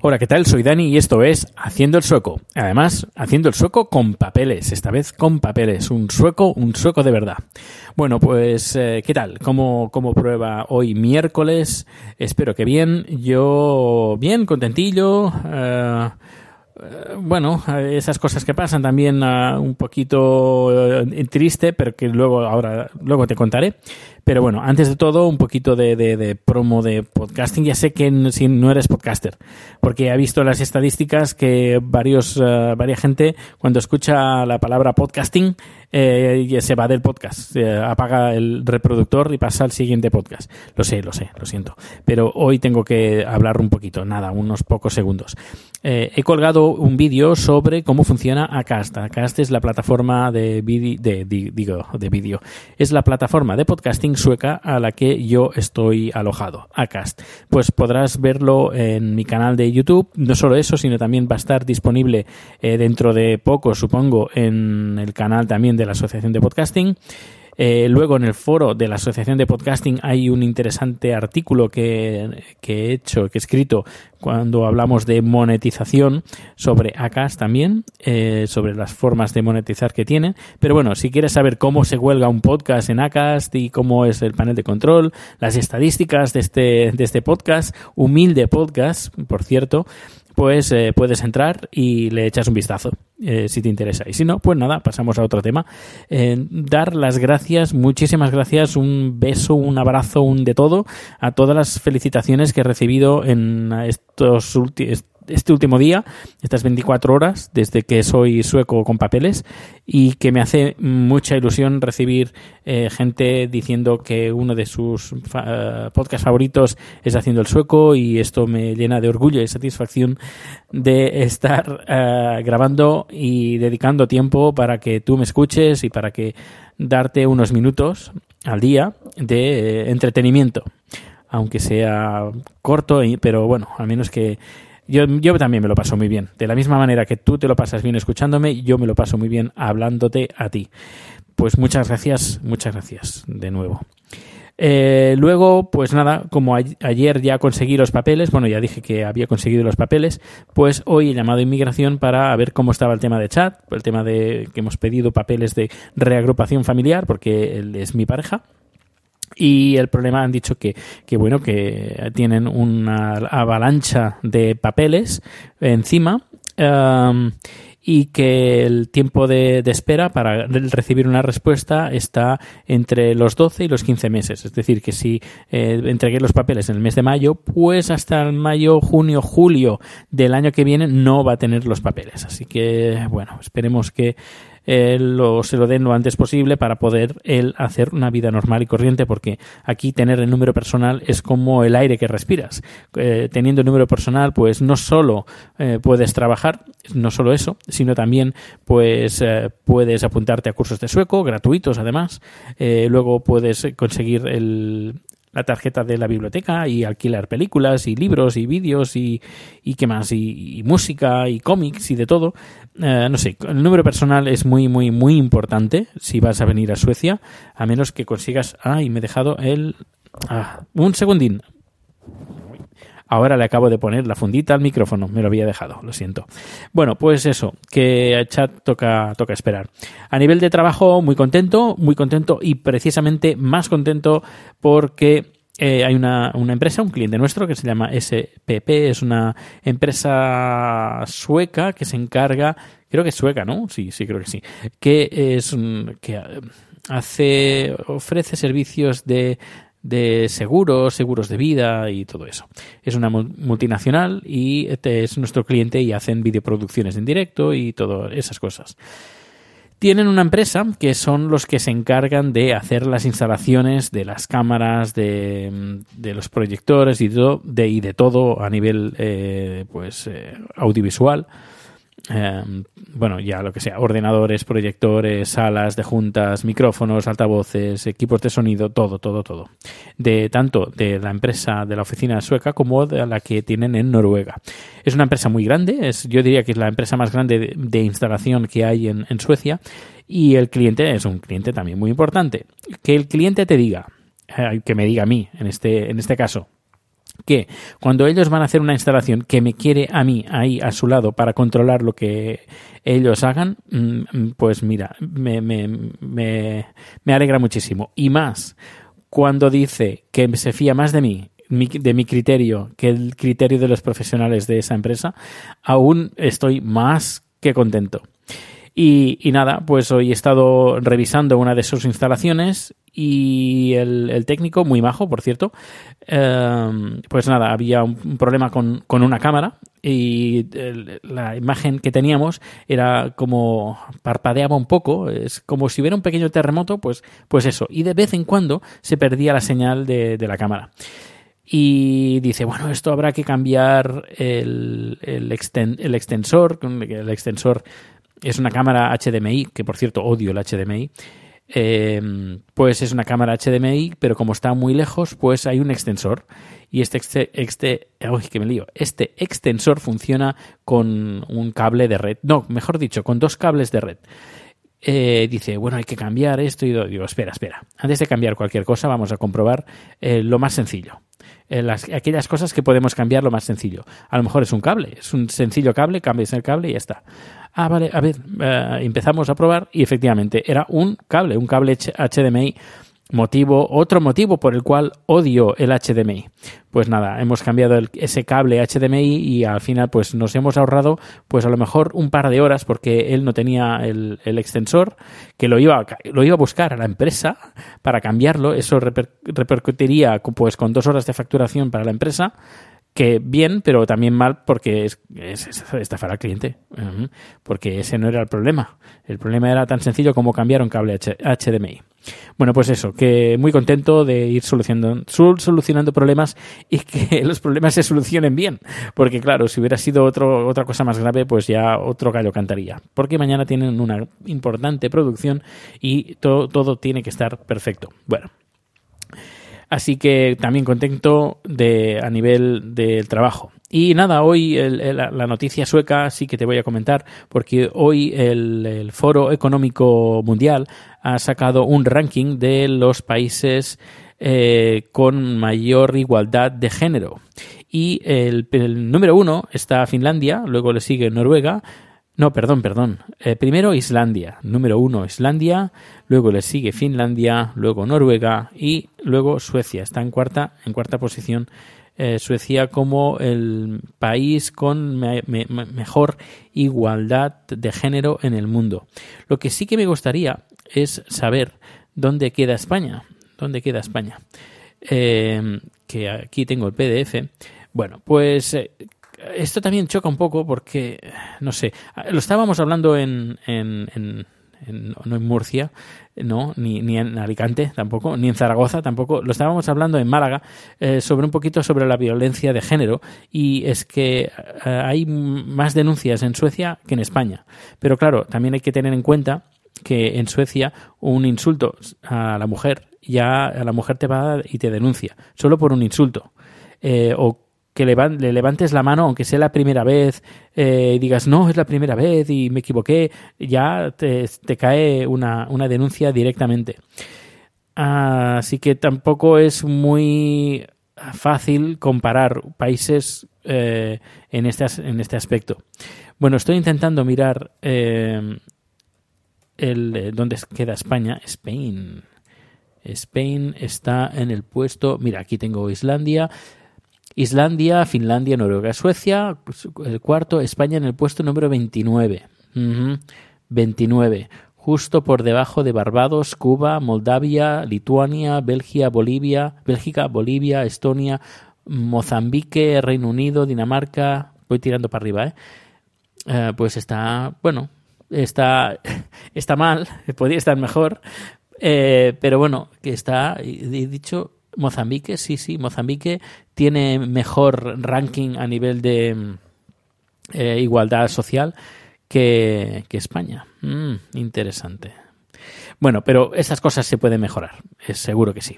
Hola, ¿qué tal? Soy Dani y esto es Haciendo el Sueco. Además, haciendo el sueco con papeles, esta vez con papeles. Un sueco, un sueco de verdad. Bueno, pues, eh, ¿qué tal? ¿Cómo, ¿Cómo prueba hoy miércoles? Espero que bien. Yo, bien, contentillo. eh, bueno, eh, esas cosas que pasan también ah, un poquito eh, triste, pero que luego ahora luego te contaré. Pero bueno, antes de todo, un poquito de, de- promo de podcasting. Ya sé que n- si no eres podcaster, porque he visto las estadísticas que varios, eh, varias gente cuando escucha la palabra podcasting eh, se va del podcast, apaga el reproductor y pasa al siguiente podcast. Lo sé, lo sé, lo siento. Pero hoy tengo que hablar un poquito, nada, unos pocos segundos. Eh, he colgado un vídeo sobre cómo funciona Acast. Acast es la plataforma de de, di- digo, de vídeo. Es la plataforma de podcasting sueca a la que yo estoy alojado, Acast. Pues podrás verlo en mi canal de YouTube. No solo eso, sino también va a estar disponible eh, dentro de poco, supongo, en el canal también de la Asociación de Podcasting. Eh, luego en el foro de la Asociación de Podcasting hay un interesante artículo que, que he hecho, que he escrito cuando hablamos de monetización sobre Acast también, eh, sobre las formas de monetizar que tienen. Pero bueno, si quieres saber cómo se cuelga un podcast en Acast y cómo es el panel de control, las estadísticas de este, de este podcast, humilde podcast, por cierto, pues eh, puedes entrar y le echas un vistazo eh, si te interesa. Y si no, pues nada, pasamos a otro tema. Eh, dar las gracias, muchísimas gracias, un beso, un abrazo, un de todo a todas las felicitaciones que he recibido en estos últimos este último día, estas 24 horas, desde que soy sueco con papeles, y que me hace mucha ilusión recibir eh, gente diciendo que uno de sus fa- eh, podcasts favoritos es Haciendo el Sueco, y esto me llena de orgullo y satisfacción de estar eh, grabando y dedicando tiempo para que tú me escuches y para que darte unos minutos al día de entretenimiento. Aunque sea corto, pero bueno, al menos que yo, yo también me lo paso muy bien. De la misma manera que tú te lo pasas bien escuchándome, yo me lo paso muy bien hablándote a ti. Pues muchas gracias, muchas gracias de nuevo. Eh, luego, pues nada, como ayer ya conseguí los papeles, bueno, ya dije que había conseguido los papeles, pues hoy he llamado a inmigración para ver cómo estaba el tema de chat, el tema de que hemos pedido papeles de reagrupación familiar, porque él es mi pareja. Y el problema han dicho que, que bueno, que tienen una avalancha de papeles encima. em, y que el tiempo de, espera para re- recibir una respuesta está entre los 12 y los 15 meses. Es decir, que si eh, entregué los papeles en el mes de mayo, pues hasta el mayo, junio, julio del año que viene no va a tener los papeles. Así que, bueno, esperemos que eh, lo, se lo den lo antes posible para poder él hacer una vida normal y corriente, porque aquí tener el número personal es como el aire que respiras. Eh, teniendo el número personal, pues no solo eh, puedes trabajar, no solo eso, sino también pues eh, puedes apuntarte a cursos de sueco, gratuitos además, luego puedes conseguir el, la tarjeta de la biblioteca y alquilar películas y libros y vídeos y, y qué más, y, música y cómics y de todo. Eh, no sé, el número personal es muy, muy, muy importante si vas a venir a Suecia, a menos que consigas... Ay, me he dejado el... ah, un segundín. Ahora le acabo de poner la fundita al micrófono, me lo había dejado, lo siento. Bueno, pues eso, que a chat toca, toca esperar. A nivel de trabajo, muy contento, muy contento y precisamente más contento porque eh, hay una, una, empresa, un cliente nuestro que se llama SPP, es una empresa sueca que se encarga, creo que es sueca, ¿no? Sí, sí, creo que sí, que es que hace, ofrece servicios de de seguros, seguros de vida y todo eso. Es una multinacional y este es nuestro cliente y hacen videoproducciones en directo y todas esas cosas. Tienen una empresa que son los que se encargan de hacer las instalaciones de las cámaras, de, de los proyectores y, todo, de, y de todo a nivel eh, pues, eh, audiovisual Em, bueno, ya lo que sea, ordenadores, proyectores, salas de juntas, micrófonos, altavoces, equipos de sonido, todo, todo, todo. De tanto de la empresa de la oficina sueca como de la que tienen en Noruega. Es una empresa muy grande, es, yo diría que es la empresa más grande de, instalación que hay en, en Suecia y el cliente es un cliente también muy importante. Que el cliente te diga, eh, que me diga a mí, en este, en este caso, que cuando ellos van a hacer una instalación que me quiere a mí ahí a su lado para controlar lo que ellos hagan, mm, pues mira, me, me, me, me alegra muchísimo. Y más, cuando dice que se fía más de mí de mi criterio que el criterio de los profesionales de esa empresa, aún estoy más que contento. Y, y, nada, pues hoy he estado revisando una de sus instalaciones y el, técnico, muy majo, por cierto, em, pues nada, había un, problema con, con, una cámara y la imagen que teníamos era como parpadeaba un poco, es como si hubiera un pequeño terremoto, pues, pues eso, y de vez en cuando se perdía la señal de, la cámara. Y dice, bueno, esto habrá que cambiar el, el, el extensor, el extensor es una cámara HDMI, que por cierto odio el HDMI, eh, pues es una cámara HDMI, pero como está muy lejos, pues hay un extensor. Y este, este, me lío. Este extensor funciona con un cable de red. No, mejor dicho, con dos cables de red. Eh, dice, bueno, hay que cambiar esto y digo, espera, espera. Antes de cambiar cualquier cosa, vamos a comprobar eh, lo más sencillo. Las, aquellas cosas que podemos cambiar lo más sencillo. A lo mejor es un cable, es un sencillo cable, cambias el cable y ya está. Ah, vale, a ver, eh, empezamos a probar y efectivamente era un cable, un cable HDMI. Motivo, otro motivo por el cual odio el HDMI. Pues nada, hemos cambiado ese cable HDMI y al final pues nos hemos ahorrado pues a lo mejor un par de horas porque él no tenía el, extensor que lo iba, lo iba a buscar a la empresa para cambiarlo. Eso repercutiría pues con dos horas de facturación para la empresa que bien, pero también mal porque es, estafar al cliente. Porque ese no era el problema. El problema era tan sencillo como cambiar un cable HDMI. Bueno, pues eso, que muy contento de ir solucionando, solucionando problemas y que los problemas se solucionen bien. Porque claro, si hubiera sido otro, otra cosa más grave, pues ya otro gallo cantaría. Porque mañana tienen una importante producción y todo, todo tiene que estar perfecto. Bueno, Así que también contento de, a nivel del trabajo. Y nada, hoy la noticia sueca sí que te voy a comentar, porque hoy el, Foro Económico Mundial ha sacado un ranking de los países eh, con mayor igualdad de género. Y el, el número uno está Finlandia, luego le sigue Noruega, no, perdón, perdón. Eh, primero Islandia, número uno Islandia, luego le sigue Finlandia, luego Noruega y luego Suecia. Está en cuarta, en cuarta posición eh, Suecia como el país con mejor igualdad de género en el mundo. Lo que sí que me gustaría es saber dónde queda España. ¿Dónde queda España? Eh, que aquí tengo el PDF. Bueno, pues esto también choca un poco porque, no sé, lo estábamos hablando en, en, en, no en Murcia, no, ni, ni, en Alicante tampoco, ni en Zaragoza tampoco, lo estábamos hablando en Málaga eh, sobre un poquito sobre la violencia de género. Y es que eh, hay más denuncias en Suecia que en España. Pero claro, también hay que tener en cuenta que en Suecia un insulto a la mujer ya a la mujer te va y te denuncia solo por un insulto. Eh, o que le, levantes la mano, aunque sea la primera vez, eh, y digas, no, es la primera vez y me equivoqué, ya te, cae una, una, denuncia directamente. Así que tampoco es muy fácil comparar países eh, en, este, en este aspecto. Bueno, estoy intentando mirar eh, el, dónde queda España. Spain. Spain está en el puesto. Mira, aquí tengo Islandia. Islandia, Finlandia, Noruega, Suecia. El cuarto, España en el puesto número 29. 29 justo por debajo de Barbados, Cuba, Moldavia, Lituania, Bélgica, Bolivia, Bélgica, Bolivia, Estonia, Mozambique, Reino Unido, Dinamarca, voy tirando para arriba, ¿eh? eh pues está, bueno, está, está mal, podría estar mejor, eh, pero bueno, que está, he dicho, Mozambique, sí, sí, Mozambique tiene mejor ranking a nivel de eh, igualdad social que, España. Mm, interesante. Bueno, pero esas cosas se pueden mejorar, es seguro que sí.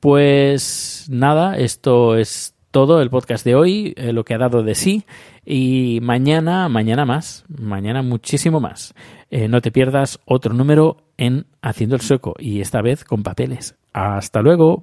Pues nada, esto es todo el podcast de hoy, eh, lo que ha dado de sí. Y mañana, mañana más, mañana muchísimo más. Eh, no te pierdas otro número en Haciendo el Sueco y esta vez con papeles. Hasta luego.